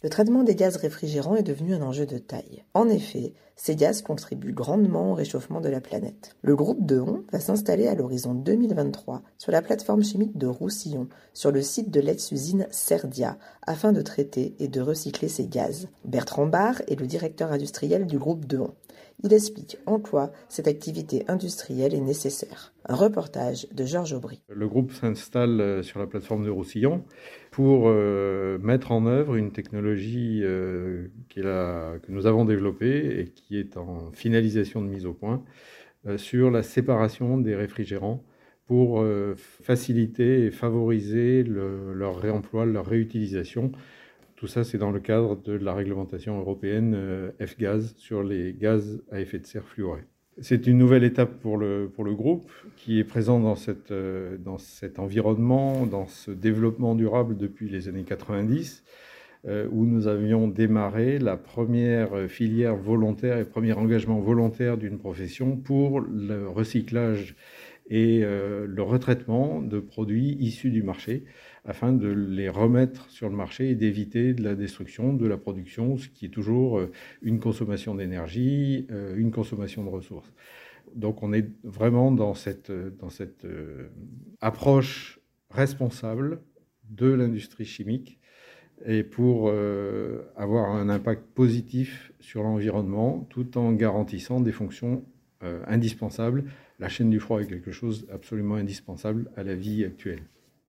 Le traitement des gaz réfrigérants est devenu un enjeu de taille. En effet, ces gaz contribuent grandement au réchauffement de la planète. Le groupe Deon va s'installer à l'horizon 2023 sur la plateforme chimique de Roussillon, sur le site de l'ex-usine Cerdia, afin de traiter et de recycler ces gaz. Bertrand Barr est le directeur industriel du groupe Deon. Il explique en quoi cette activité industrielle est nécessaire. Un reportage de Georges Aubry. Le groupe s'installe euh, sur la plateforme de Roussillon pour euh, mettre en œuvre une technologie euh, que nous avons développée et qui est en finalisation de mise au point sur la séparation des réfrigérants pour faciliter et favoriser leur réemploi, leur réutilisation tout ça, c'est dans le cadre de la réglementation européenne euh, F-Gaz sur les gaz à effet de serre fluorés. C'est une nouvelle étape pour le, pour le groupe qui est présent dans, cette, euh, dans cet environnement, dans ce développement durable depuis les années 90, euh, où nous avions démarré la première filière volontaire et premier engagement volontaire d'une profession pour le recyclage et le retraitement de produits issus du marché afin de les remettre sur le marché et d'éviter de la destruction de la production, ce qui est toujours euh, une consommation d'énergie, euh, une consommation de ressources. Donc on est vraiment dans cette, dans cette euh, approche responsable de l'industrie chimique et pour avoir un impact positif sur l'environnement tout en garantissant des fonctions indispensables. La chaîne du froid est quelque chose absolument indispensable à la vie actuelle.